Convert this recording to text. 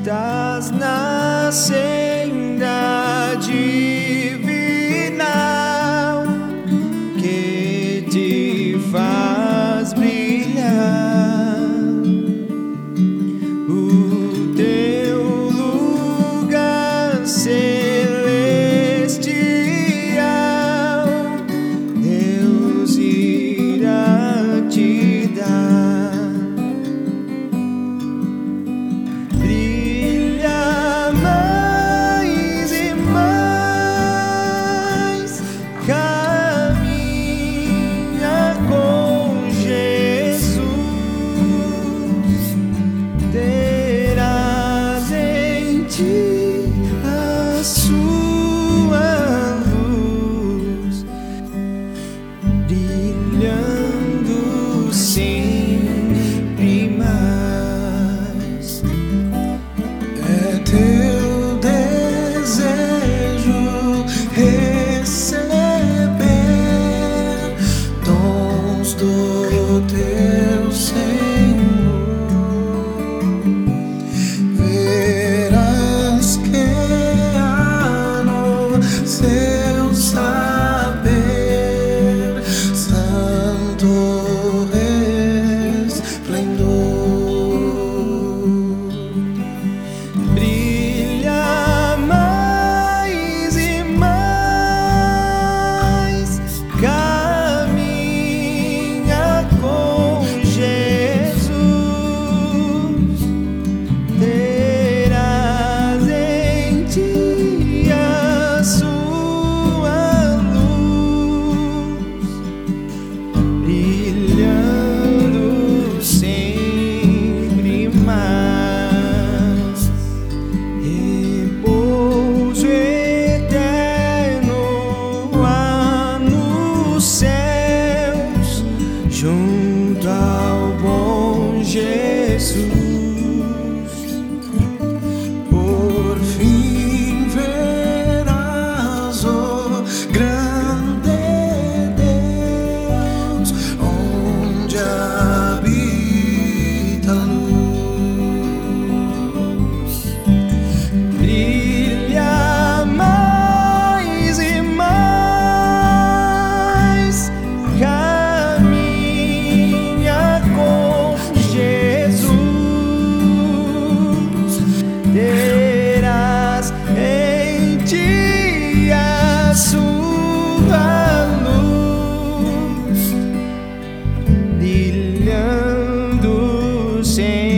estás na senda divinal seu saber 永 terás em ti a sua luz brilhando sem